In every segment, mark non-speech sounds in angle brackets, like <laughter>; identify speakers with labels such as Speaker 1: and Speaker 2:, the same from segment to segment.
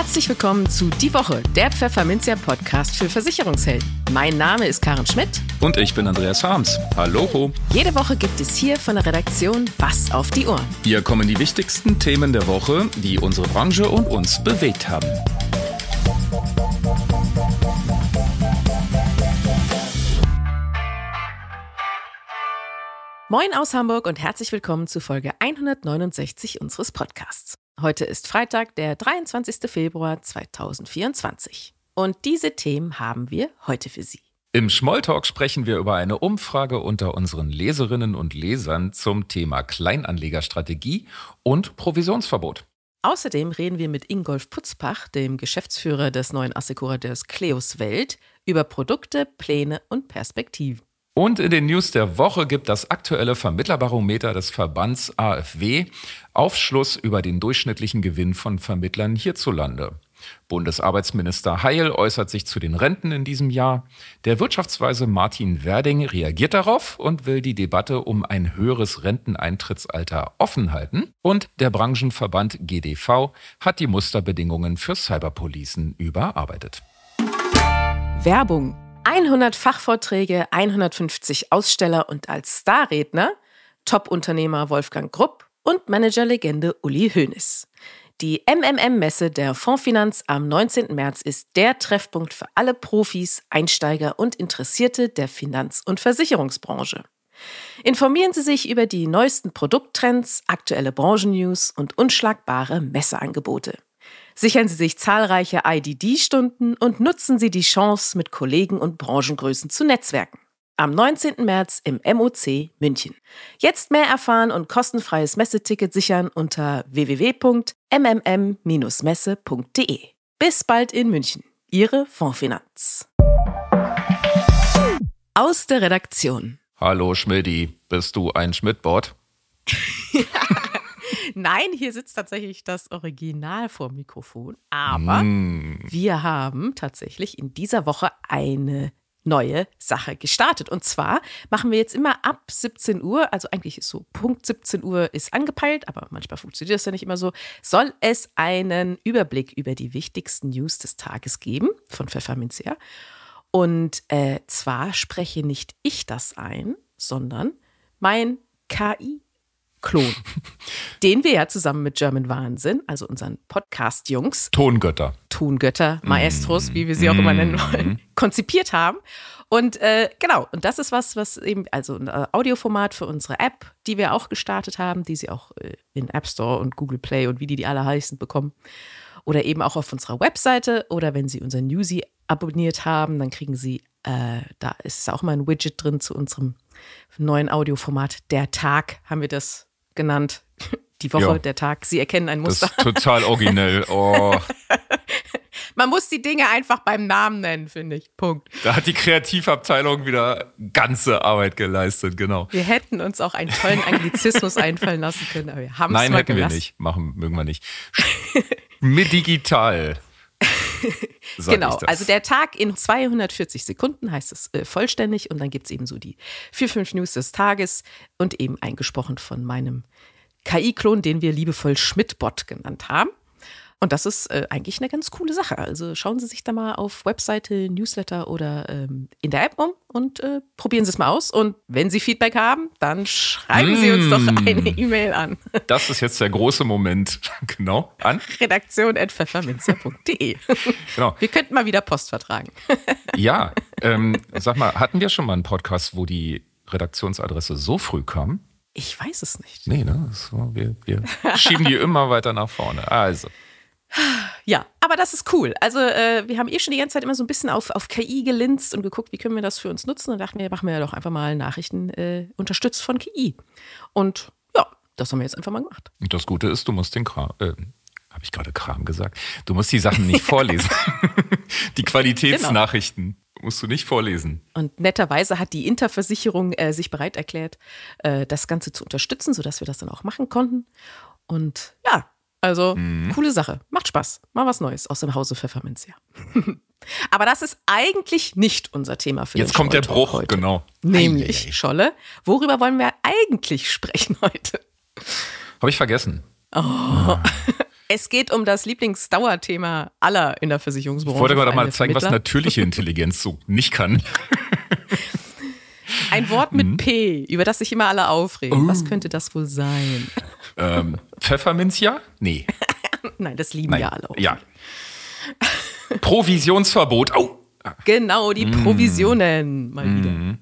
Speaker 1: Herzlich willkommen zu Die Woche, der Pfefferminzia Podcast für Versicherungshelden. Mein Name ist Karen Schmidt.
Speaker 2: Und ich bin Andreas Harms. Hallo.
Speaker 1: Jede Woche gibt es hier von der Redaktion Was auf die Ohren.
Speaker 2: Hier kommen die wichtigsten Themen der Woche, die unsere Branche und uns bewegt haben.
Speaker 1: Moin aus Hamburg und herzlich willkommen zu Folge 169 unseres Podcasts. Heute ist Freitag, der 23. Februar 2024. Und diese Themen haben wir heute für Sie.
Speaker 2: Im Schmolltalk sprechen wir über eine Umfrage unter unseren Leserinnen und Lesern zum Thema Kleinanlegerstrategie und Provisionsverbot.
Speaker 1: Außerdem reden wir mit Ingolf Putzpach, dem Geschäftsführer des neuen Assekurateurs Cleos Welt, über Produkte, Pläne und Perspektiven.
Speaker 2: Und in den News der Woche gibt das aktuelle Vermittlerbarometer des Verbands AfW Aufschluss über den durchschnittlichen Gewinn von Vermittlern hierzulande. Bundesarbeitsminister Heil äußert sich zu den Renten in diesem Jahr. Der Wirtschaftsweise Martin Werding reagiert darauf und will die Debatte um ein höheres Renteneintrittsalter offen halten. Und der Branchenverband GDV hat die Musterbedingungen für Cyberpolicen überarbeitet.
Speaker 1: Werbung 100 Fachvorträge, 150 Aussteller und als Starredner Top-Unternehmer Wolfgang Grupp und Managerlegende Uli Hoeneß. Die MMM-Messe der Fondsfinanz am 19. März ist der Treffpunkt für alle Profis, Einsteiger und Interessierte der Finanz- und Versicherungsbranche. Informieren Sie sich über die neuesten Produkttrends, aktuelle Branchennews und unschlagbare Messeangebote. Sichern Sie sich zahlreiche IDD-Stunden und nutzen Sie die Chance, mit Kollegen und Branchengrößen zu netzwerken. Am 19. März im MOC München. Jetzt mehr erfahren und kostenfreies Messeticket sichern unter www.mmm-messe.de. Bis bald in München. Ihre Fondsfinanz. Aus der Redaktion.
Speaker 2: Hallo Schmidti, bist du ein Schmidtbot? <laughs>
Speaker 1: Nein, hier sitzt tatsächlich das Original vor Mikrofon. Aber mm. wir haben tatsächlich in dieser Woche eine neue Sache gestartet. Und zwar machen wir jetzt immer ab 17 Uhr, also eigentlich ist so Punkt 17 Uhr ist angepeilt, aber manchmal funktioniert das ja nicht immer so, soll es einen Überblick über die wichtigsten News des Tages geben von Pfefferminzia. Und äh, zwar spreche nicht ich das ein, sondern mein KI Klon, den wir ja zusammen mit German Wahnsinn, also unseren Podcast-Jungs,
Speaker 2: Tongötter,
Speaker 1: Tongötter, Maestros, mm, wie wir sie auch immer nennen mm. wollen, konzipiert haben. Und äh, genau, und das ist was, was eben, also ein äh, Audioformat für unsere App, die wir auch gestartet haben, die Sie auch äh, in App Store und Google Play und wie die die alle heißen bekommen. Oder eben auch auf unserer Webseite oder wenn Sie unser Newsy abonniert haben, dann kriegen Sie, äh, da ist auch mal ein Widget drin zu unserem neuen Audioformat. Der Tag haben wir das genannt. Die Woche, ja. der Tag. Sie erkennen ein Muster.
Speaker 2: Das ist total originell. <laughs> Oh.
Speaker 1: Man muss die Dinge einfach beim Namen nennen, finde ich. Punkt.
Speaker 2: Da hat die Kreativabteilung wieder ganze Arbeit geleistet, genau.
Speaker 1: Wir hätten uns auch einen tollen Anglizismus <laughs> einfallen lassen können, aber wir haben
Speaker 2: es
Speaker 1: Nein,
Speaker 2: mal hätten
Speaker 1: gelassen.
Speaker 2: wir nicht. Machen mögen wir nicht. Mit digital. <laughs>
Speaker 1: genau, also der Tag in 240 Sekunden heißt es äh, vollständig und dann gibt es eben so die vier, fünf News des Tages und eben eingesprochen von meinem KI-Klon, den wir liebevoll Schmidtbot genannt haben. Und das ist äh, eigentlich eine ganz coole Sache. Also schauen Sie sich da mal auf Webseite, Newsletter oder ähm, in der App um und äh, probieren Sie es mal aus. Und wenn Sie Feedback haben, dann schreiben mm. Sie uns doch mm. eine E-Mail an. <laughs>
Speaker 2: Das ist jetzt der große Moment. <laughs> genau. An
Speaker 1: redaktion.pfefferminzer.de. <laughs> genau. Wir könnten mal wieder Post vertragen.
Speaker 2: ja, ähm, sag mal, hatten wir schon mal einen Podcast, wo die Redaktionsadresse so früh kam?
Speaker 1: Ich weiß es nicht.
Speaker 2: Nee, ne? So, wir, wir schieben die immer weiter nach vorne. Also.
Speaker 1: Ja, aber das ist cool. Also äh, wir haben eh schon die ganze Zeit immer so ein bisschen auf, auf KI gelinst und geguckt, wie können wir das für uns nutzen und dachten wir, machen wir ja doch einfach mal Nachrichten äh, unterstützt von KI. Und ja, das haben wir jetzt einfach mal gemacht.
Speaker 2: Und das Gute ist, du musst den Kram, äh, habe ich gerade Kram gesagt, du musst die Sachen nicht <laughs> vorlesen. die Qualitätsnachrichten. Genau musst du nicht vorlesen.
Speaker 1: Und netterweise hat die Interversicherung äh, sich bereit erklärt, äh, das Ganze zu unterstützen, sodass wir das dann auch machen konnten. Und ja, also, mhm. coole Sache. Macht Spaß. Mal was Neues aus dem Hause Pfefferminz, ja. <laughs> Aber das ist eigentlich nicht unser Thema für
Speaker 2: Jetzt kommt der Bruch, heute. genau.
Speaker 1: Nämlich, Eieiei. Scholle, worüber wollen wir eigentlich <laughs> sprechen heute?
Speaker 2: Habe ich vergessen.
Speaker 1: Oh. <laughs> Es geht um das Lieblingsdauerthema aller in der Versicherungsbranche.
Speaker 2: Ich wollte gerade mal zeigen, was natürliche Intelligenz so nicht kann. <laughs>
Speaker 1: Ein Wort mit mhm. P, über das sich immer alle aufregen. Uh. Was könnte das wohl sein?
Speaker 2: Ähm, Pfefferminzia? Nee. <laughs>
Speaker 1: Nein, das lieben Nein. ja alle. Auch.
Speaker 2: Ja. Provisionsverbot. Oh.
Speaker 1: Genau, die mm. Provisionen mal wieder. Mm.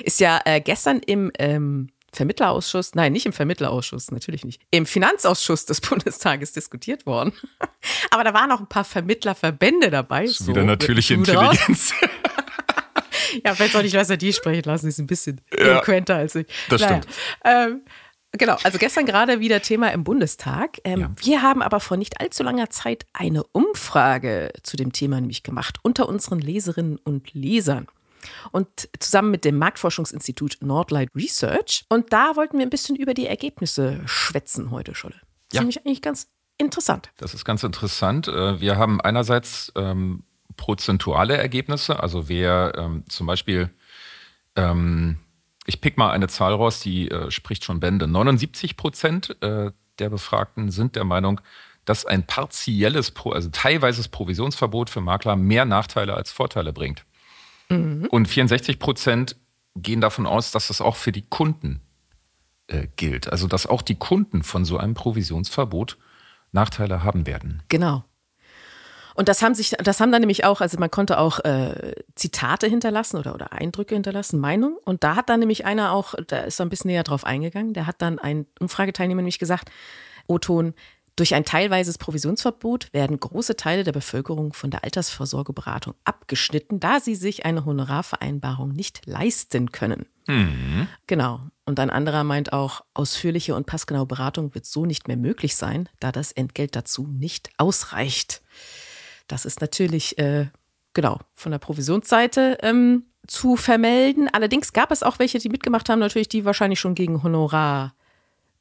Speaker 1: Ist ja äh, gestern im ähm, Vermittlerausschuss, nein, nicht im Vermittlerausschuss, natürlich nicht, im Finanzausschuss des <laughs> Bundestages diskutiert worden. <laughs> Aber da waren auch ein paar Vermittlerverbände dabei.
Speaker 2: So, wieder natürliche Intelligenz. <laughs>
Speaker 1: ja, vielleicht soll ich besser die sprechen lassen, die ist ein bisschen ja, eloquenter als ich.
Speaker 2: Das naja. stimmt.
Speaker 1: Ähm, Genau, also gestern gerade wieder Thema im Bundestag. Ähm, ja. Wir haben aber vor nicht allzu langer Zeit eine Umfrage zu dem Thema nämlich gemacht unter unseren Leserinnen und Lesern. Und zusammen mit dem Marktforschungsinstitut Nordlight Research. Und da wollten wir ein bisschen über die Ergebnisse schwätzen heute, Scholle. Das ja. ist nämlich eigentlich ganz interessant.
Speaker 2: Das ist ganz interessant. Äh, wir haben einerseits ähm, prozentuale Ergebnisse, also wer ähm, zum Beispiel ähm, ich pick mal eine Zahl raus, die äh, spricht schon Bände. 79 Prozent äh, der Befragten sind der Meinung, dass ein partielles, also teilweises Provisionsverbot für Makler mehr Nachteile als Vorteile bringt. Mhm. Und 64 Prozent gehen davon aus, dass das auch für die Kunden äh, gilt. Also dass auch die Kunden von so einem Provisionsverbot Nachteile haben werden.
Speaker 1: Genau. Und das haben sich, das haben dann nämlich auch, also man konnte auch äh, Zitate hinterlassen oder, oder Eindrücke hinterlassen, Meinung. Und da hat dann nämlich einer auch, da ist er ein bisschen näher drauf eingegangen, der hat dann ein Umfrageteilnehmer nämlich gesagt, O-Ton, durch ein teilweises Provisionsverbot werden große Teile der Bevölkerung von der Altersvorsorgeberatung abgeschnitten, da sie sich eine Honorarvereinbarung nicht leisten können. Mhm. Genau. Und ein anderer meint auch, ausführliche und passgenaue Beratung wird so nicht mehr möglich sein, da das Entgelt dazu nicht ausreicht. Das ist natürlich, äh, genau, von der Provisionsseite ähm, zu vermelden. Allerdings gab es auch welche, die mitgemacht haben, natürlich, die wahrscheinlich schon gegen Honorar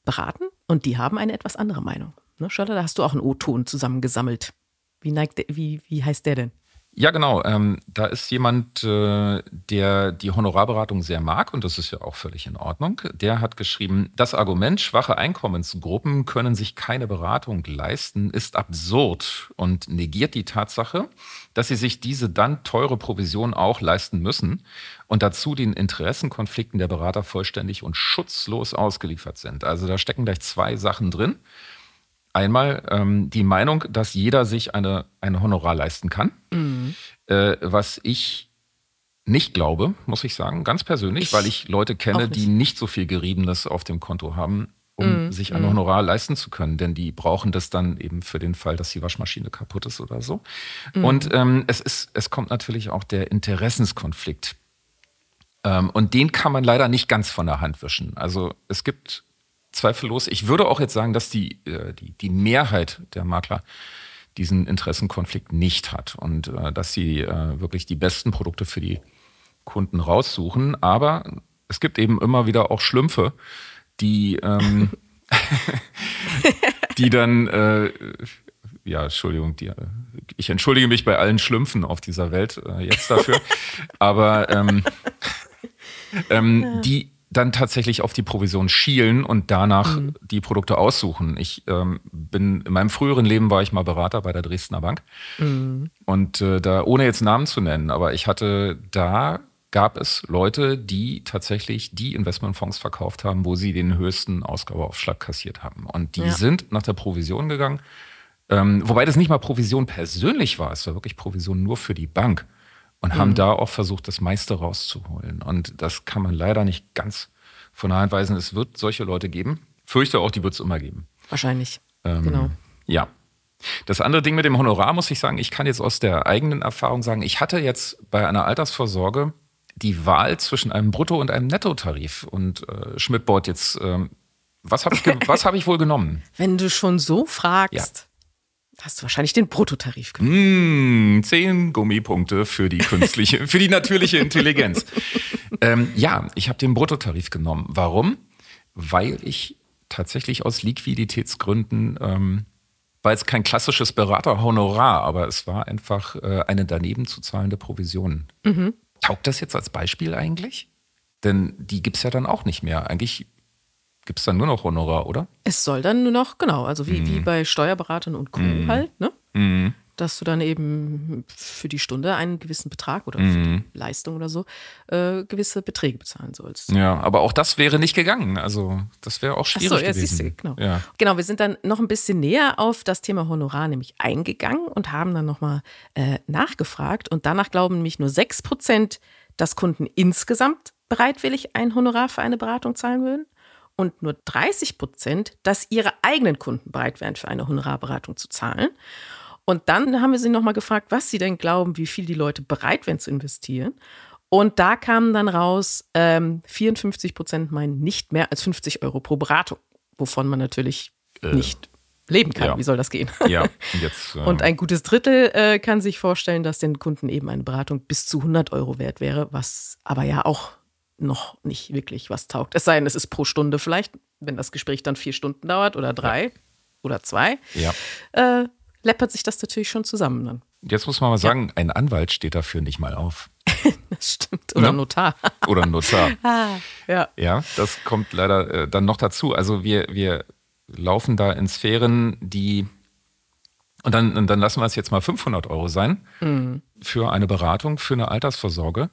Speaker 1: beraten. Und die haben eine etwas andere Meinung. Ne, Charlotte, da hast du auch einen O-Ton zusammengesammelt. Wie, neigt wie, wie heißt der denn?
Speaker 2: Ja, genau. Ähm, da ist jemand, äh, der die Honorarberatung sehr mag und das ist ja auch völlig in Ordnung. Der hat geschrieben, das Argument, schwache Einkommensgruppen können sich keine Beratung leisten, ist absurd und negiert die Tatsache, dass sie sich diese dann teure Provision auch leisten müssen und dazu den Interessenkonflikten der Berater vollständig und schutzlos ausgeliefert sind. Also da stecken gleich zwei Sachen drin. Einmal ähm, die Meinung, dass jeder sich eine, ein Honorar leisten kann, mhm. äh, was ich nicht glaube, muss ich sagen, ganz persönlich, ich weil ich Leute kenne, nicht. die nicht so viel Geriebenes auf dem Konto haben, um mm, sich ein mm. Honorar leisten zu können, denn die brauchen das dann eben für den Fall, dass die Waschmaschine kaputt ist oder so. Mm. Und ähm, es ist, es kommt natürlich auch der Interessenskonflikt. Ähm, und den kann man leider nicht ganz von der Hand wischen. Also es gibt zweifellos. Ich würde auch jetzt sagen, dass die, äh, die, die Mehrheit der Makler diesen Interessenkonflikt nicht hat und äh, dass sie äh, wirklich die besten Produkte für die Kunden raussuchen. Aber es gibt eben immer wieder auch Schlümpfe, die, ähm, <laughs> die dann, äh, ja, Entschuldigung, die, ich entschuldige mich bei allen Schlümpfen auf dieser Welt äh, jetzt dafür, aber ähm, <laughs> ähm, die dann tatsächlich auf die Provision schielen und danach mhm. die Produkte aussuchen. Ich ähm, bin in meinem früheren Leben war ich mal Berater bei der Dresdner Bank mhm. und äh, da ohne jetzt Namen zu nennen, aber ich hatte da gab es Leute, die tatsächlich die Investmentfonds verkauft haben, wo sie den höchsten Ausgabeaufschlag kassiert haben und die ja. sind nach der Provision gegangen. Ähm, wobei das nicht mal Provision persönlich war, es war wirklich Provision nur für die Bank und mhm. haben da auch versucht, das meiste rauszuholen. Und das kann man leider nicht ganz von der Hand weisen. Es wird solche Leute geben. Fürchte auch, die wird es immer geben.
Speaker 1: Wahrscheinlich. Ähm, genau.
Speaker 2: Ja. Das andere Ding mit dem Honorar muss ich sagen, ich kann jetzt aus der eigenen Erfahrung sagen, ich hatte jetzt bei einer Altersvorsorge die Wahl zwischen einem Brutto- und einem Nettotarif. Und äh, Schmidtbord jetzt, äh, was habe ich, <laughs> hab ich wohl genommen?
Speaker 1: Wenn du schon so fragst. Ja. Hast du wahrscheinlich den Bruttotarif genommen.
Speaker 2: Mm, zehn Gummipunkte für die künstliche, für die natürliche Intelligenz. ähm, ja, ich habe den Bruttotarif genommen. Warum? Weil ich tatsächlich aus Liquiditätsgründen, ähm, war jetzt kein klassisches Beraterhonorar, aber es war einfach äh, eine daneben zu zahlende Provision. Mhm. Taugt das jetzt als Beispiel eigentlich? Denn die gibt es ja dann auch nicht mehr. Eigentlich gibt es dann nur noch Honorar, oder?
Speaker 1: Es soll dann nur noch, genau, also wie,
Speaker 2: Mhm.
Speaker 1: wie bei Steuerberatern und Co. halt, ne? Dass du dann eben für die Stunde einen gewissen Betrag oder für
Speaker 2: Mhm.
Speaker 1: die Leistung oder so äh, gewisse Beträge bezahlen sollst.
Speaker 2: Ja, aber auch das wäre nicht gegangen. Also das wäre auch
Speaker 1: Ach
Speaker 2: schwierig
Speaker 1: so, ja,
Speaker 2: gewesen.
Speaker 1: siehst du, genau.
Speaker 2: Ja.
Speaker 1: Genau, wir sind dann noch ein bisschen näher auf das Thema Honorar nämlich eingegangen und haben dann nochmal äh, nachgefragt. Und danach glauben nämlich nur 6 Prozent, dass Kunden insgesamt bereitwillig ein Honorar für eine Beratung zahlen würden. Und nur 30 Prozent, dass ihre eigenen Kunden bereit wären, für eine Honorarberatung zu zahlen. Und dann haben wir sie nochmal gefragt, was sie denn glauben, wie viel die Leute bereit wären zu investieren. Und da kam dann raus, ähm, 54 Prozent meinen nicht mehr als 50 Euro pro Beratung, wovon man natürlich nicht leben kann.
Speaker 2: ja.
Speaker 1: Wie soll das gehen? <laughs>
Speaker 2: Ja, und <laughs> jetzt. Äh,
Speaker 1: Und ein gutes Drittel äh, kann sich vorstellen, dass den Kunden eben eine Beratung bis zu 100 Euro wert wäre, was aber ja auch noch nicht wirklich was taugt. Es sei denn, es ist pro Stunde vielleicht, wenn das Gespräch dann vier Stunden dauert oder drei oder zwei,
Speaker 2: ja.
Speaker 1: äh, läppert sich das natürlich schon zusammen dann.
Speaker 2: Jetzt muss man mal sagen, ein Anwalt steht dafür nicht mal auf. <laughs>
Speaker 1: Das stimmt. Oder
Speaker 2: Ja.
Speaker 1: Notar. <laughs>
Speaker 2: Oder ein Notar.
Speaker 1: ja.
Speaker 2: Ja, das kommt leider äh, dann noch dazu. Also wir, wir laufen da in Sphären, die und dann, und dann lassen wir es jetzt mal 500 Euro sein
Speaker 1: Mhm.
Speaker 2: für eine Beratung, für eine Altersvorsorge.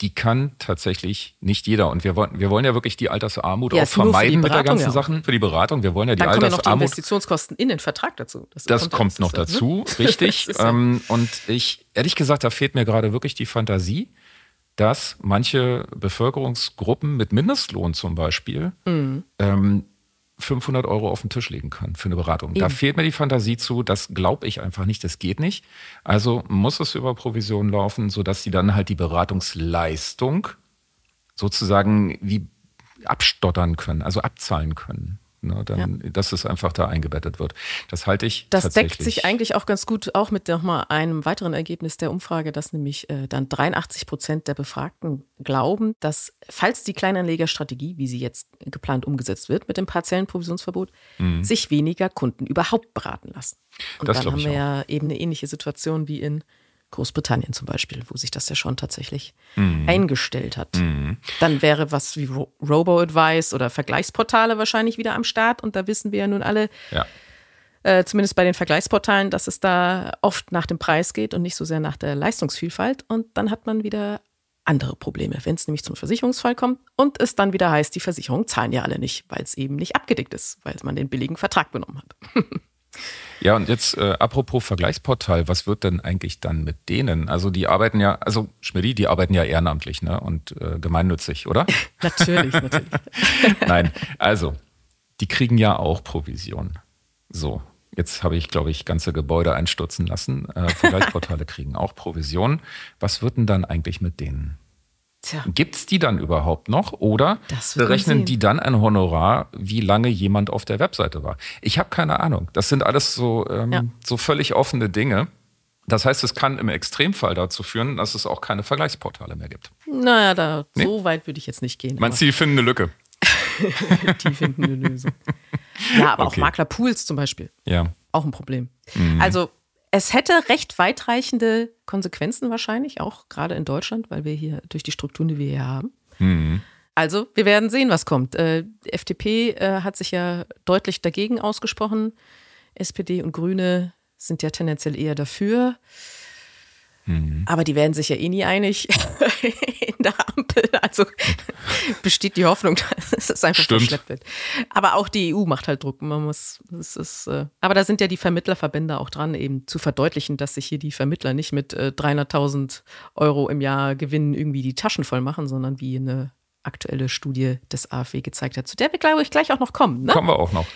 Speaker 2: Die kann tatsächlich nicht jeder. Und wir wollen, wir wollen ja wirklich die Altersarmut
Speaker 1: Ja,
Speaker 2: auch vermeiden mit der ganzen
Speaker 1: ja.
Speaker 2: Sachen. Für die Beratung. Wir wollen ja die
Speaker 1: Dann kommen ja noch die
Speaker 2: Altersarmut.
Speaker 1: Investitionskosten in den Vertrag dazu.
Speaker 2: Das kommt, noch <laughs>
Speaker 1: das ist,
Speaker 2: dazu,
Speaker 1: ne?
Speaker 2: richtig.
Speaker 1: Das
Speaker 2: ähm, und ich, ehrlich gesagt, da fehlt mir gerade wirklich die Fantasie, dass manche Bevölkerungsgruppen mit Mindestlohn zum Beispiel
Speaker 1: Mhm.
Speaker 2: ähm, 500 Euro auf den Tisch legen können für eine Beratung. Da
Speaker 1: Eben.
Speaker 2: fehlt mir die Fantasie zu, das glaube ich einfach nicht, das geht nicht. Also muss es über Provision laufen, sodass sie dann halt die Beratungsleistung sozusagen wie abstottern können, also abzahlen können. Ne, dann, Dass es einfach da eingebettet wird. Das halte ich
Speaker 1: Das deckt sich eigentlich auch ganz gut auch mit nochmal einem weiteren Ergebnis der Umfrage, dass nämlich äh, dann 83 Prozent der Befragten glauben, dass falls die Kleinanlegerstrategie, wie sie jetzt geplant umgesetzt wird, mit dem partiellen Provisionsverbot, sich weniger Kunden überhaupt beraten lassen. Und
Speaker 2: Mhm. Das
Speaker 1: dann haben wir
Speaker 2: auch.
Speaker 1: ja eben eine ähnliche Situation wie in Großbritannien zum Beispiel, wo sich das ja schon tatsächlich
Speaker 2: Mhm.
Speaker 1: eingestellt hat. Dann wäre was wie Ro- Robo-Advice oder Vergleichsportale wahrscheinlich wieder am Start. Und da wissen wir ja nun alle,
Speaker 2: Ja.
Speaker 1: äh, zumindest bei den Vergleichsportalen, dass es da oft nach dem Preis geht und nicht so sehr nach der Leistungsvielfalt. Und dann hat man wieder andere Probleme, wenn es nämlich zum Versicherungsfall kommt und es dann wieder heißt, die Versicherungen zahlen ja alle nicht, weil es eben nicht abgedeckt ist, weil man den billigen Vertrag benommen hat. <laughs>
Speaker 2: Ja, und jetzt äh, apropos Vergleichsportal, was wird denn eigentlich dann mit denen? Also die arbeiten ja, also Schmidti, die arbeiten ja ehrenamtlich ne? und äh, gemeinnützig, oder? <laughs>
Speaker 1: natürlich, natürlich. <laughs>
Speaker 2: Nein, also die kriegen ja auch Provision. So, jetzt habe ich, glaube ich, ganze Gebäude einstürzen lassen. Äh, Vergleichsportale <laughs> kriegen auch Provision. Was wird denn dann eigentlich mit denen?
Speaker 1: Tja,
Speaker 2: Gibt's die dann überhaupt noch oder berechnen die dann ein Honorar, wie lange jemand auf der Webseite war? Ich habe keine Ahnung. Das sind alles so, ähm,
Speaker 1: Ja.
Speaker 2: so völlig offene Dinge. Das heißt, es kann im Extremfall dazu führen, dass es auch keine Vergleichsportale mehr gibt.
Speaker 1: naja, da,
Speaker 2: Nee?
Speaker 1: so weit würde ich jetzt nicht gehen.
Speaker 2: Meinst du, die finden eine Lücke? <laughs>
Speaker 1: die finden eine Lösung. Ja, aber
Speaker 2: Okay.
Speaker 1: auch Maklerpools zum Beispiel.
Speaker 2: Ja.
Speaker 1: auch ein Problem.
Speaker 2: Mhm.
Speaker 1: Also es hätte recht weitreichende Konsequenzen wahrscheinlich, auch gerade in Deutschland, weil wir hier durch die Strukturen, die wir hier haben.
Speaker 2: Mhm.
Speaker 1: Also wir werden sehen, was kommt. Äh, die FDP äh, hat sich ja deutlich dagegen ausgesprochen. SPD und Grüne sind ja tendenziell eher dafür.
Speaker 2: Mhm.
Speaker 1: Aber die werden sich ja eh nie einig <laughs> in der Ampel. Also <laughs> besteht die Hoffnung, <laughs> dass es einfach
Speaker 2: Stimmt.
Speaker 1: verschleppt wird. Aber auch die EU macht halt Druck. Man muss, es ist, äh, aber da sind ja die Vermittlerverbände auch dran, eben zu verdeutlichen, dass sich hier die Vermittler nicht mit äh, 300.000 Euro im Jahr Gewinn irgendwie die Taschen voll machen, sondern wie eine aktuelle Studie des AfW gezeigt hat, zu der wir, glaube ich, gleich auch noch kommen. Ne?
Speaker 2: Kommen wir auch noch.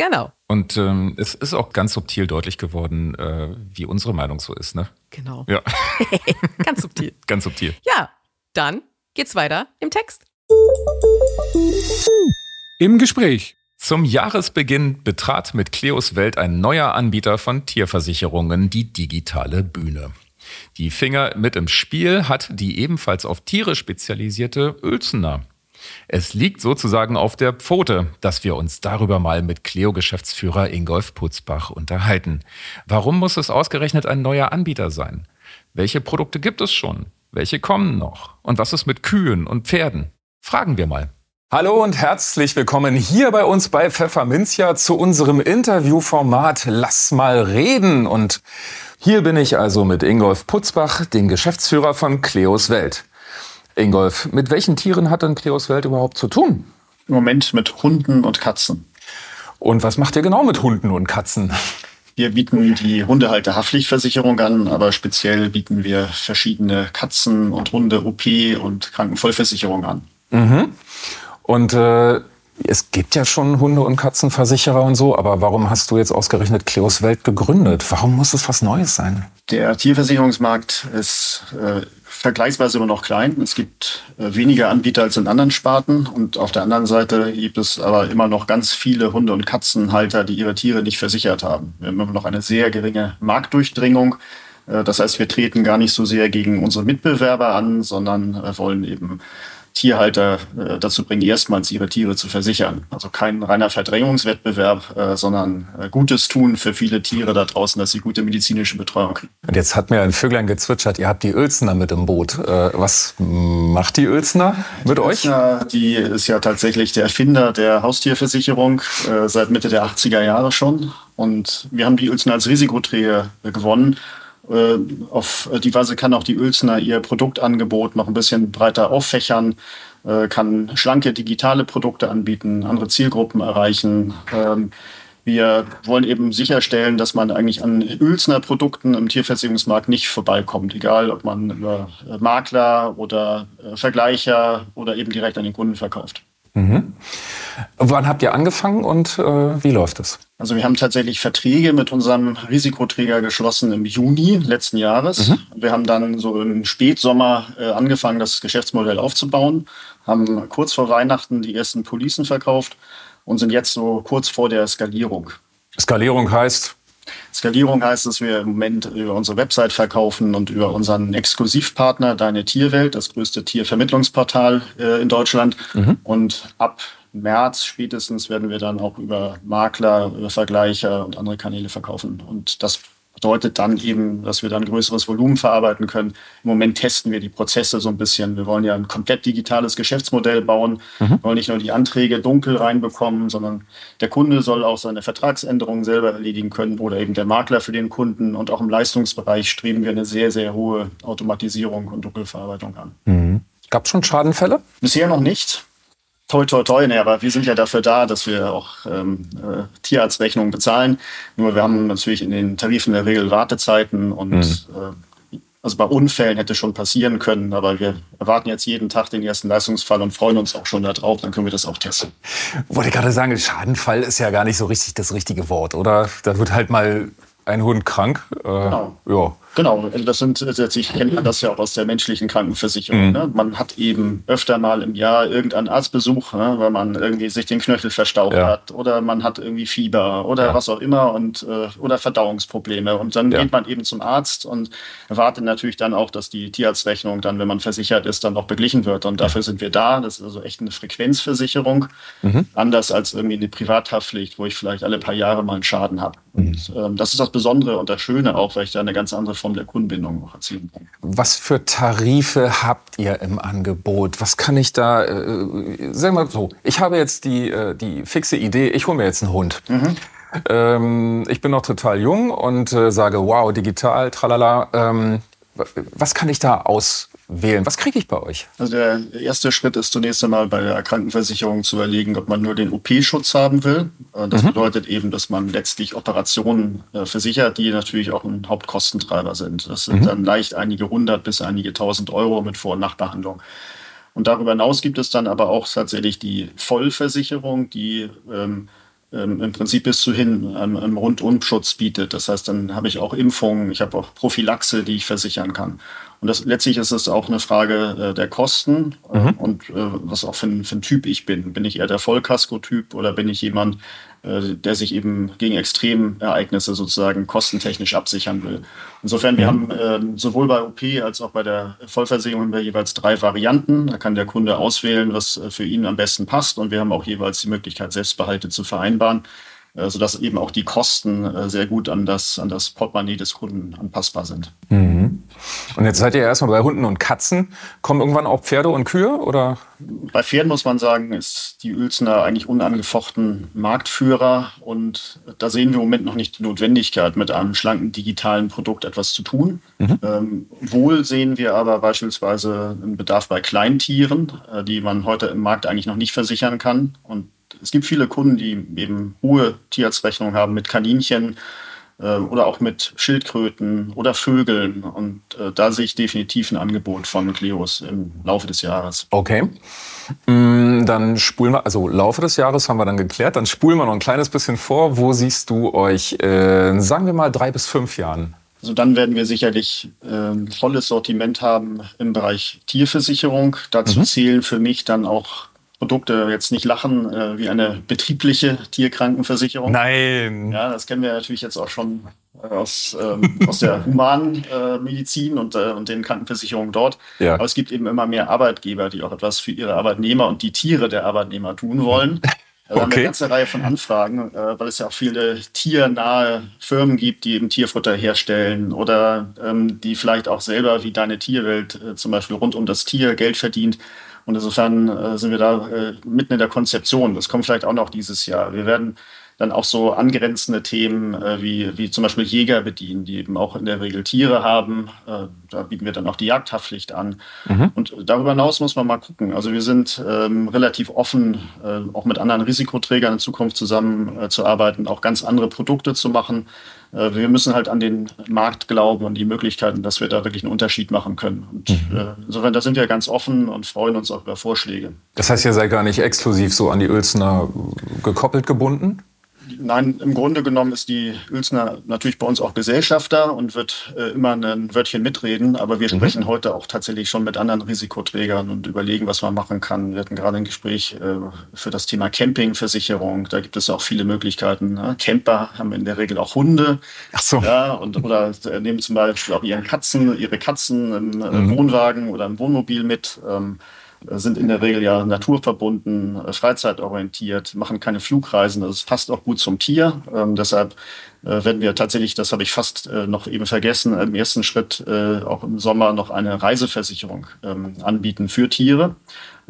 Speaker 1: Genau,
Speaker 2: Und ähm, es ist auch ganz subtil deutlich geworden, äh, wie unsere Meinung so ist. Ne?
Speaker 1: genau.
Speaker 2: Ja, <laughs>
Speaker 1: Ganz subtil. <laughs>
Speaker 2: ganz subtil.
Speaker 1: Ja, dann geht's weiter im Text.
Speaker 3: Im Gespräch.
Speaker 2: Zum Jahresbeginn betrat mit Cleos Welt ein neuer Anbieter von Tierversicherungen die digitale Bühne. Die Finger mit im Spiel hat die ebenfalls auf Tiere spezialisierte Uelzener. Es liegt sozusagen auf der Pfote, dass wir uns darüber mal mit Cleo-Geschäftsführer Ingolf Putzbach unterhalten. Warum muss es ausgerechnet ein neuer Anbieter sein? Welche Produkte gibt es schon? Welche kommen noch? Und was ist mit Kühen und Pferden? Fragen wir mal. Hallo und herzlich willkommen hier bei uns bei Pfefferminzia zu unserem Interviewformat Lass mal reden. Und hier bin ich also mit Ingolf Putzbach, dem Geschäftsführer von Cleos Welt. Ingolf, mit welchen Tieren hat denn Cleos Welt überhaupt zu tun?
Speaker 3: Im Moment mit Hunden und Katzen.
Speaker 2: Und was macht ihr genau mit Hunden und Katzen?
Speaker 3: Wir bieten die Hundehalterhaftpflichtversicherung an, aber speziell bieten wir verschiedene Katzen- und Hunde-OP- und Krankenvollversicherung an.
Speaker 2: Mhm. Und äh, es gibt ja schon Hunde- und Katzenversicherer und so, aber warum hast du jetzt ausgerechnet Cleos Welt gegründet? Warum muss es was Neues sein?
Speaker 3: Der Tierversicherungsmarkt ist äh, vergleichsweise immer noch klein. Es gibt äh, weniger Anbieter als in anderen Sparten und auf der anderen Seite gibt es aber immer noch ganz viele Hunde- und Katzenhalter, die ihre Tiere nicht versichert haben. Wir haben immer noch eine sehr geringe Marktdurchdringung. Äh, das heißt, wir treten gar nicht so sehr gegen unsere Mitbewerber an, sondern äh, wollen eben Tierhalter äh, dazu bringen, erstmals ihre Tiere zu versichern. Also kein reiner Verdrängungswettbewerb, äh, sondern äh, Gutes tun für viele Tiere da draußen, dass sie gute medizinische Betreuung kriegen.
Speaker 2: Und jetzt hat mir ein Vöglein gezwitschert, ihr habt die Uelzner mit im Boot. Äh, was macht die Uelzner mit
Speaker 3: die
Speaker 2: euch?
Speaker 3: Uelzner, die ist ja tatsächlich der Erfinder der Haustierversicherung äh, seit Mitte der 80er Jahre schon. Und wir haben die Uelzner als Risikoträger gewonnen äh, auf die Weise kann auch die Uelzner ihr Produktangebot noch ein bisschen breiter auffächern, äh, kann schlanke digitale Produkte anbieten, andere Zielgruppen erreichen. Ähm, wir wollen eben sicherstellen, dass man eigentlich an Uelzner Produkten im Tierversicherungsmarkt nicht vorbeikommt, egal ob man über Makler oder Vergleicher oder eben direkt an den Kunden verkauft.
Speaker 2: Mhm. Wann habt ihr angefangen und äh, wie läuft es?
Speaker 3: Also wir haben tatsächlich Verträge mit unserem Risikoträger geschlossen im Juni letzten Jahres. Mhm. Wir haben dann so im Spätsommer äh, angefangen, das Geschäftsmodell aufzubauen, haben kurz vor Weihnachten die ersten Policen verkauft und sind jetzt so kurz vor der Skalierung.
Speaker 2: Skalierung heißt?
Speaker 3: Skalierung heißt, dass wir im Moment über unsere Website verkaufen und über unseren Exklusivpartner Deine Tierwelt, das größte Tiervermittlungsportal äh, in Deutschland. Mhm. Und ab März spätestens werden wir dann auch über Makler, über Vergleicher und andere Kanäle verkaufen. Und das bedeutet dann eben, dass wir dann größeres Volumen verarbeiten können. Im Moment testen wir die Prozesse so ein bisschen. Wir wollen ja ein komplett digitales Geschäftsmodell bauen. Mhm. Wir wollen nicht nur die Anträge dunkel reinbekommen, sondern der Kunde soll auch seine Vertragsänderungen selber erledigen können oder eben der Makler für den Kunden. Und auch im Leistungsbereich streben wir eine sehr, sehr hohe Automatisierung und Dunkelverarbeitung an.
Speaker 2: Mhm. Gab es schon Schadenfälle?
Speaker 3: Bisher noch nicht toi, toi, toi. Nee, aber wir sind ja dafür da, dass wir auch ähm, äh, Tierarztrechnungen bezahlen. Nur wir haben natürlich in den Tarifen in der Regel Wartezeiten und mhm. äh, also bei Unfällen hätte schon passieren können, aber wir erwarten jetzt jeden Tag den ersten Leistungsfall und freuen uns auch schon darauf, dann können wir das auch testen.
Speaker 2: Wollte gerade sagen, Schadenfall ist ja gar nicht so richtig das richtige Wort, oder? Da wird halt mal ein Hund krank.
Speaker 3: Äh, genau. Ja. Genau, also das sind, ich kenne das ja auch aus der menschlichen Krankenversicherung. Mhm. Ne? Man hat eben öfter mal im Jahr irgendeinen Arztbesuch, ne? weil man irgendwie sich den Knöchel verstaucht ja. hat oder man hat irgendwie Fieber oder ja. was auch immer und äh, oder Verdauungsprobleme. Und dann ja. geht man eben zum Arzt und erwartet natürlich dann auch, dass die Tierarztrechnung dann, wenn man versichert ist, dann auch beglichen wird. Und dafür sind wir da. Das ist also echt eine Frequenzversicherung. Mhm. Anders als irgendwie eine Privathaftpflicht, wo ich vielleicht alle paar Jahre mal einen Schaden habe. Mhm. Und ähm, das ist das Besondere und das Schöne auch, weil ich da eine ganz andere Form der Kundenbindung auch erzielen kann.
Speaker 2: Was für Tarife habt ihr im Angebot? Was kann ich da, äh, sagen wir mal so, ich habe jetzt die, äh, die fixe Idee, ich hole mir jetzt einen Hund. Mhm. Ähm, ich bin noch total jung und äh, sage, wow, digital, tralala. Ähm, was kann ich da auswählen? Was kriege ich bei euch?
Speaker 3: Also der erste Schritt ist zunächst einmal bei der Krankenversicherung zu überlegen, ob man nur den OP-Schutz haben will. Äh, das mhm. bedeutet eben, dass man letztlich Operationen äh, versichert, die natürlich auch ein Hauptkostentreiber sind. Das sind mhm. dann leicht einige hundert bis einige tausend Euro mit Vor- und Nachbehandlung. Und darüber hinaus gibt es dann aber auch tatsächlich die Vollversicherung, die ähm, ähm, im Prinzip bis zu hin einen, einen Rundumschutz bietet. Das heißt, dann habe ich auch Impfungen, ich habe auch Prophylaxe, die ich versichern kann. Und das, letztlich ist es auch eine Frage äh, der Kosten äh, mhm. und äh, was auch für ein, für ein Typ ich bin. Bin ich eher der Vollkasko-Typ oder bin ich jemand, der sich eben gegen Extremereignisse sozusagen kostentechnisch absichern will? Insofern, wir mhm. haben äh, sowohl bei OP als auch bei der Vollversicherung jeweils drei Varianten. Da kann der Kunde auswählen, was äh, für ihn am besten passt. Und wir haben auch jeweils die Möglichkeit, Selbstbehalte zu vereinbaren äh, sodass eben auch die Kosten sehr gut an das, an das Portemonnaie des Kunden anpassbar sind.
Speaker 2: Mhm.
Speaker 4: Und jetzt seid ihr erstmal bei Hunden und Katzen. Kommen irgendwann auch Pferde und Kühe oder?
Speaker 3: Bei Pferden muss man sagen, ist die Uelzner eigentlich unangefochten Marktführer und da sehen wir im Moment noch nicht die Notwendigkeit, mit einem schlanken digitalen Produkt etwas zu tun. Mhm. Ähm, wohl sehen wir aber beispielsweise einen Bedarf bei Kleintieren, äh, die man heute im Markt eigentlich noch nicht versichern kann. Und es gibt viele Kunden, die eben hohe Tierarztrechnungen haben mit Kaninchen äh, oder auch mit Schildkröten oder Vögeln. Und äh, da sehe ich definitiv ein Angebot von Cleos im Laufe des Jahres.
Speaker 4: Okay. Mm, dann spulen wir, also Laufe des Jahres haben wir dann geklärt, dann spulen wir noch ein kleines bisschen vor. Wo siehst du euch, äh, sagen wir mal, drei bis fünf Jahren?
Speaker 3: Also dann werden wir sicherlich ein volles Sortiment haben im Bereich Tierversicherung. Dazu mhm. zählen für mich dann auch Produkte jetzt nicht lachen, äh, wie eine betriebliche Tierkrankenversicherung.
Speaker 4: Nein.
Speaker 3: Ja, das kennen wir natürlich jetzt auch schon äh, aus, ähm, aus der <laughs> humanen äh, Medizin und, äh, und den Krankenversicherungen dort. Ja. Aber es gibt eben immer mehr Arbeitgeber, die auch etwas für ihre Arbeitnehmer und die Tiere der Arbeitnehmer tun wollen. <laughs> Da okay. haben wir eine ganze Reihe von Anfragen, äh, weil es ja auch viele tiernahe Firmen gibt, die eben Tierfutter herstellen oder ähm, die vielleicht auch selber wie deine Tierwelt äh, zum Beispiel rund um das Tier Geld verdient. Und insofern äh, sind wir da äh, mitten in der Konzeption. Das kommt vielleicht auch noch dieses Jahr. Wir werden dann auch so angrenzende Themen äh, wie, wie zum Beispiel Jäger bedienen, die eben auch in der Regel Tiere haben. Äh, da bieten wir dann auch die Jagdhaftpflicht an. Mhm. Und darüber hinaus muss man mal gucken. Also wir sind ähm, relativ offen, äh, auch mit anderen Risikoträgern in Zukunft zusammenzuarbeiten, auch ganz andere Produkte zu machen. Äh, wir müssen halt an den Markt glauben und die Möglichkeiten, dass wir da wirklich einen Unterschied machen können. Und mhm. Äh, insofern, da sind wir ganz offen und freuen uns auch über Vorschläge.
Speaker 4: Das heißt, ihr seid gar nicht exklusiv so an die Uelzner gekoppelt gebunden?
Speaker 3: Nein, im Grunde genommen ist die Uelzner natürlich bei uns auch Gesellschafter und wird äh, immer ein Wörtchen mitreden. Aber wir mhm. sprechen heute auch tatsächlich schon mit anderen Risikoträgern und überlegen, was man machen kann. Wir hatten gerade ein Gespräch äh, für das Thema Campingversicherung. Da gibt es auch viele Möglichkeiten. Ne? Camper haben in der Regel auch Hunde.
Speaker 4: Ach so.
Speaker 3: Ja, und, oder nehmen zum Beispiel auch ihren Katzen, ihre Katzen im äh, mhm. Wohnwagen oder im Wohnmobil mit. Ähm, sind in der Regel ja naturverbunden, äh, freizeitorientiert, machen keine Flugreisen. Das passt auch gut zum Tier. Ähm, deshalb äh, werden wir tatsächlich, das habe ich fast äh, noch eben vergessen, im ersten Schritt äh, auch im Sommer noch eine Reiseversicherung ähm, anbieten für Tiere,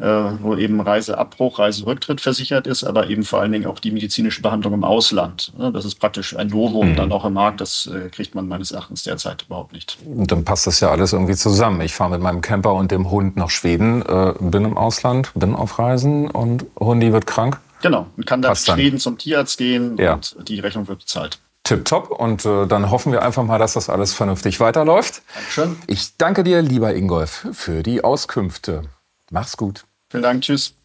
Speaker 3: wo eben Reiseabbruch, Reiserücktritt versichert ist, aber eben vor allen Dingen auch die medizinische Behandlung im Ausland. Das ist praktisch ein Novum mhm. dann auch im Markt. Das äh, kriegt man meines Erachtens derzeit überhaupt nicht.
Speaker 4: Und dann passt das ja alles irgendwie zusammen. Ich fahre mit meinem Camper und dem Hund nach Schweden, äh, bin im Ausland, bin auf Reisen und Hundi wird krank.
Speaker 3: Genau, man kann dann in Schweden zum Tierarzt gehen ja. und die Rechnung wird bezahlt.
Speaker 4: Tipptopp. Und äh, dann hoffen wir einfach mal, dass das alles vernünftig weiterläuft.
Speaker 3: Dankeschön.
Speaker 4: Ich danke dir, lieber Ingolf, für die Auskünfte. Mach's gut.
Speaker 3: Vielen Dank. Tschüss.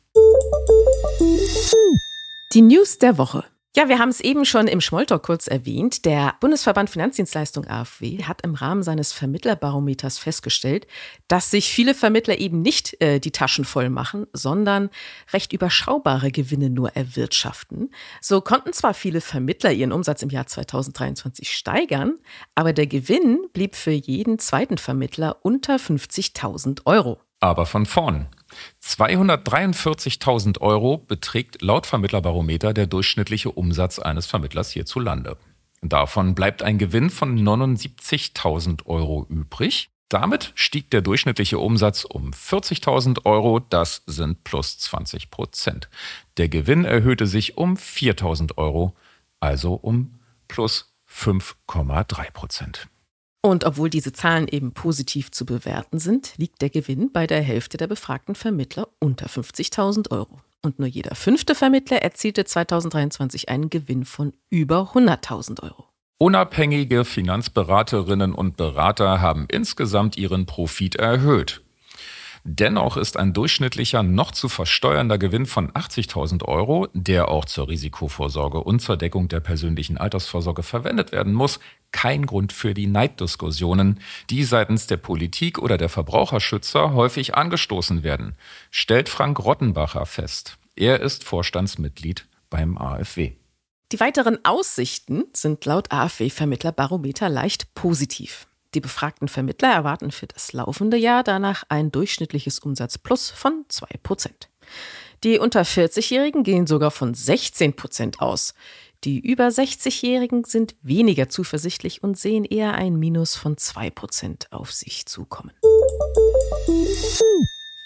Speaker 1: Die News der Woche. Ja, wir haben es eben schon im Schmolltalk kurz erwähnt. Der Bundesverband Finanzdienstleistung AfW hat im Rahmen seines Vermittlerbarometers festgestellt, dass sich viele Vermittler eben nicht äh, die Taschen voll machen, sondern recht überschaubare Gewinne nur erwirtschaften. So konnten zwar viele Vermittler ihren Umsatz im Jahr 2023 steigern, aber der Gewinn blieb für jeden zweiten Vermittler unter 50.000 Euro.
Speaker 2: Aber von vorn. 243.000 Euro beträgt laut Vermittlerbarometer der durchschnittliche Umsatz eines Vermittlers hierzulande. Davon bleibt ein Gewinn von 79.000 Euro übrig. Damit stieg der durchschnittliche Umsatz um 40.000 Euro, das sind plus 20 Prozent. Der Gewinn erhöhte sich um 4.000 Euro, also um plus 5,3 Prozent.
Speaker 1: Und obwohl diese Zahlen eben positiv zu bewerten sind, liegt der Gewinn bei der Hälfte der befragten Vermittler unter 50.000 Euro. Und nur jeder fünfte Vermittler erzielte 2023 einen Gewinn von über 100.000 Euro.
Speaker 2: Unabhängige Finanzberaterinnen und Berater haben insgesamt ihren Profit erhöht. Dennoch ist ein durchschnittlicher noch zu versteuernder Gewinn von 80.000 Euro, der auch zur Risikovorsorge und zur Deckung der persönlichen Altersvorsorge verwendet werden muss, kein Grund für die Neiddiskussionen, die seitens der Politik oder der Verbraucherschützer häufig angestoßen werden, stellt Frank Rottenbacher fest. Er ist Vorstandsmitglied beim AfW.
Speaker 1: Die weiteren Aussichten sind laut AfW-Vermittler Barometer leicht positiv. Die befragten Vermittler erwarten für das laufende Jahr danach ein durchschnittliches Umsatzplus von 2%. Die unter 40-Jährigen gehen sogar von 16% aus. Die über 60-Jährigen sind weniger zuversichtlich und sehen eher ein Minus von 2% auf sich zukommen.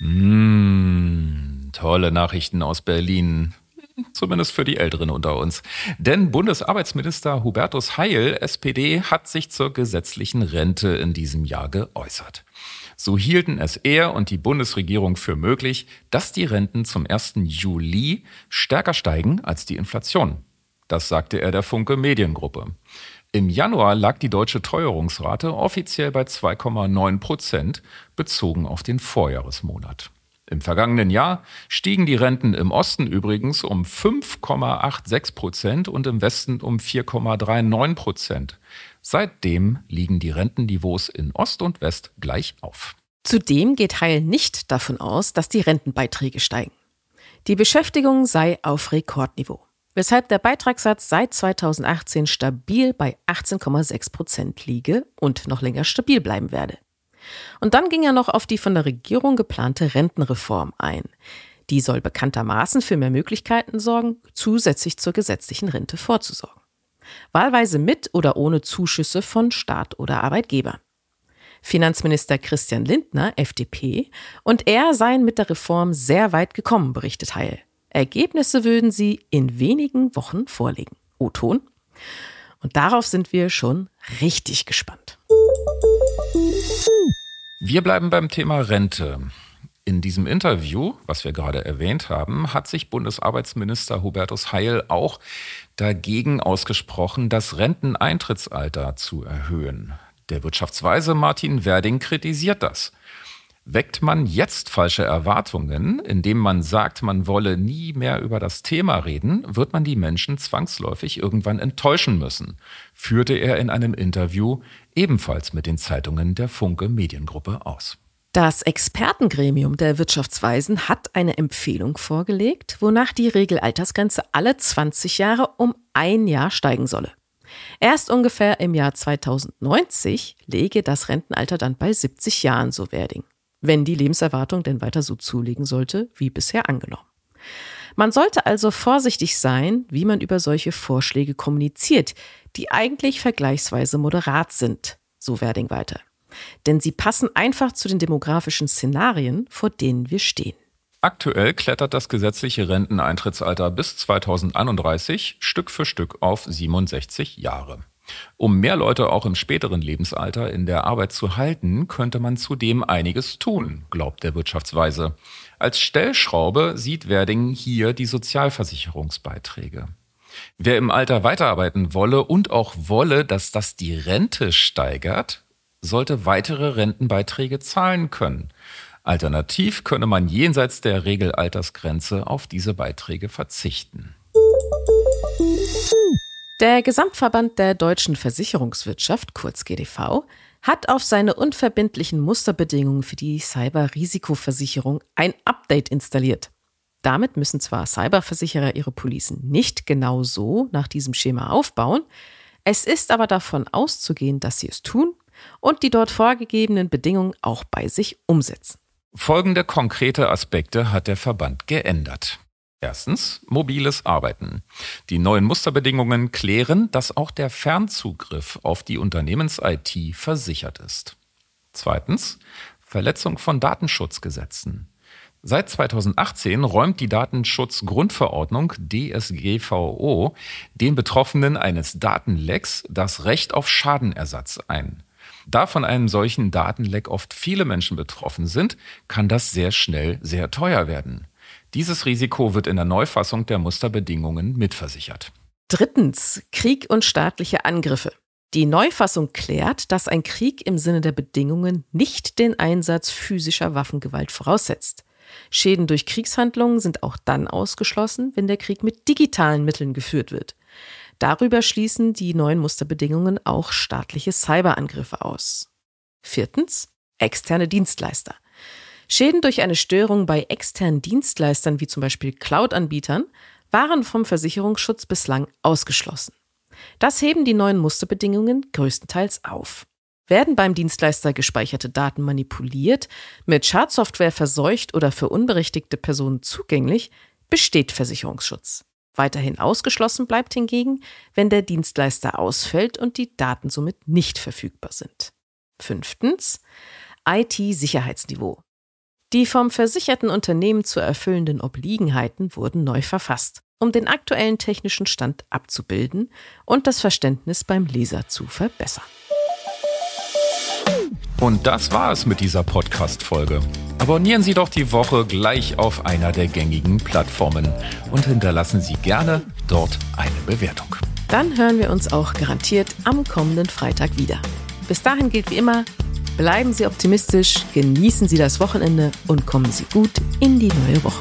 Speaker 2: Mmh, tolle Nachrichten aus Berlin. Zumindest für die Älteren unter uns. Denn Bundesarbeitsminister Hubertus Heil, SPD, hat sich zur gesetzlichen Rente in diesem Jahr geäußert. So hielten es er und die Bundesregierung für möglich, dass die Renten zum 1. Juli stärker steigen als die Inflation. Das sagte er der Funke Mediengruppe. Im Januar lag die deutsche Teuerungsrate offiziell bei 2,9 Prozent, bezogen auf den Vorjahresmonat. Im vergangenen Jahr stiegen die Renten im Osten übrigens um 5,86 Prozent und im Westen um 4,39 Prozent. Seitdem liegen die Rentenniveaus in Ost und West gleich auf.
Speaker 1: Zudem geht Heil nicht davon aus, dass die Rentenbeiträge steigen. Die Beschäftigung sei auf Rekordniveau, weshalb der Beitragssatz seit 2018 stabil bei 18,6 Prozent liege und noch länger stabil bleiben werde. Und dann ging er noch auf die von der Regierung geplante Rentenreform ein. Die soll bekanntermaßen für mehr Möglichkeiten sorgen, zusätzlich zur gesetzlichen Rente vorzusorgen. Wahlweise mit oder ohne Zuschüsse von Staat oder Arbeitgeber. Finanzminister Christian Lindner, FDP, und er seien mit der Reform sehr weit gekommen, berichtet Heil. Ergebnisse würden sie in wenigen Wochen vorlegen. O-Ton. Und darauf sind wir schon richtig gespannt.
Speaker 2: Wir bleiben beim Thema Rente. In diesem Interview, was wir gerade erwähnt haben, hat sich Bundesarbeitsminister Hubertus Heil auch dagegen ausgesprochen, das Renteneintrittsalter zu erhöhen. Der Wirtschaftsweise Martin Werding kritisiert das. Weckt man jetzt falsche Erwartungen, indem man sagt, man wolle nie mehr über das Thema reden, wird man die Menschen zwangsläufig irgendwann enttäuschen müssen, führte er in einem Interview ebenfalls mit den Zeitungen der Funke Mediengruppe aus.
Speaker 1: Das Expertengremium der Wirtschaftsweisen hat eine Empfehlung vorgelegt, wonach die Regelaltersgrenze alle 20 Jahre um ein Jahr steigen solle. Erst ungefähr im Jahr 2090 lege das Rentenalter dann bei 70 Jahren, so Werding, wenn die Lebenserwartung denn weiter so zulegen sollte, wie bisher angenommen. Man sollte also vorsichtig sein, wie man über solche Vorschläge kommuniziert, die eigentlich vergleichsweise moderat sind, so Werding weiter. Denn sie passen einfach zu den demografischen Szenarien, vor denen wir stehen.
Speaker 2: Aktuell klettert das gesetzliche Renteneintrittsalter bis 2031 Stück für Stück auf 67 Jahre. Um mehr Leute auch im späteren Lebensalter in der Arbeit zu halten, könnte man zudem einiges tun, glaubt der Wirtschaftsweise. Als Stellschraube sieht Werding hier die Sozialversicherungsbeiträge. Wer im Alter weiterarbeiten wolle und auch wolle, dass das die Rente steigert, sollte weitere Rentenbeiträge zahlen können. Alternativ könne man jenseits der Regelaltersgrenze auf diese Beiträge verzichten.
Speaker 1: Der Gesamtverband der deutschen Versicherungswirtschaft, kurz GDV, hat auf seine unverbindlichen Musterbedingungen für die Cyber-Risikoversicherung ein Update installiert. Damit müssen zwar Cyberversicherer ihre Policen nicht genau so nach diesem Schema aufbauen, es ist aber davon auszugehen, dass sie es tun und die dort vorgegebenen Bedingungen auch bei sich umsetzen.
Speaker 2: Folgende konkrete Aspekte hat der Verband geändert. Erstens, mobiles Arbeiten. Die neuen Musterbedingungen klären, dass auch der Fernzugriff auf die Unternehmens-IT versichert ist. Zweitens, Verletzung von Datenschutzgesetzen. Seit 2018 räumt die Datenschutzgrundverordnung DSGVO den Betroffenen eines Datenlecks das Recht auf Schadenersatz ein. Da von einem solchen Datenleck oft viele Menschen betroffen sind, kann das sehr schnell sehr teuer werden. Dieses Risiko wird in der Neufassung der Musterbedingungen mitversichert.
Speaker 1: Drittens, Krieg und staatliche Angriffe. Die Neufassung klärt, dass ein Krieg im Sinne der Bedingungen nicht den Einsatz physischer Waffengewalt voraussetzt. Schäden durch Kriegshandlungen sind auch dann ausgeschlossen, wenn der Krieg mit digitalen Mitteln geführt wird. Darüber schließen die neuen Musterbedingungen auch staatliche Cyberangriffe aus. Viertens, externe Dienstleister. Schäden durch eine Störung bei externen Dienstleistern wie zum Beispiel Cloud-Anbietern waren vom Versicherungsschutz bislang ausgeschlossen. Das heben die neuen Musterbedingungen größtenteils auf. Werden beim Dienstleister gespeicherte Daten manipuliert, mit Schadsoftware verseucht oder für unberechtigte Personen zugänglich, besteht Versicherungsschutz. Weiterhin ausgeschlossen bleibt hingegen, wenn der Dienstleister ausfällt und die Daten somit nicht verfügbar sind. Fünftens. IT-Sicherheitsniveau. Die vom versicherten Unternehmen zu erfüllenden Obliegenheiten wurden neu verfasst, um den aktuellen technischen Stand abzubilden und das Verständnis beim Leser zu verbessern.
Speaker 2: Und das war es mit dieser Podcast-Folge. Abonnieren Sie doch die Woche gleich auf einer der gängigen Plattformen und hinterlassen Sie gerne dort eine Bewertung.
Speaker 1: Dann hören wir uns auch garantiert am kommenden Freitag wieder. Bis dahin gilt wie immer, bleiben Sie optimistisch, genießen Sie das Wochenende und kommen Sie gut in die neue Woche.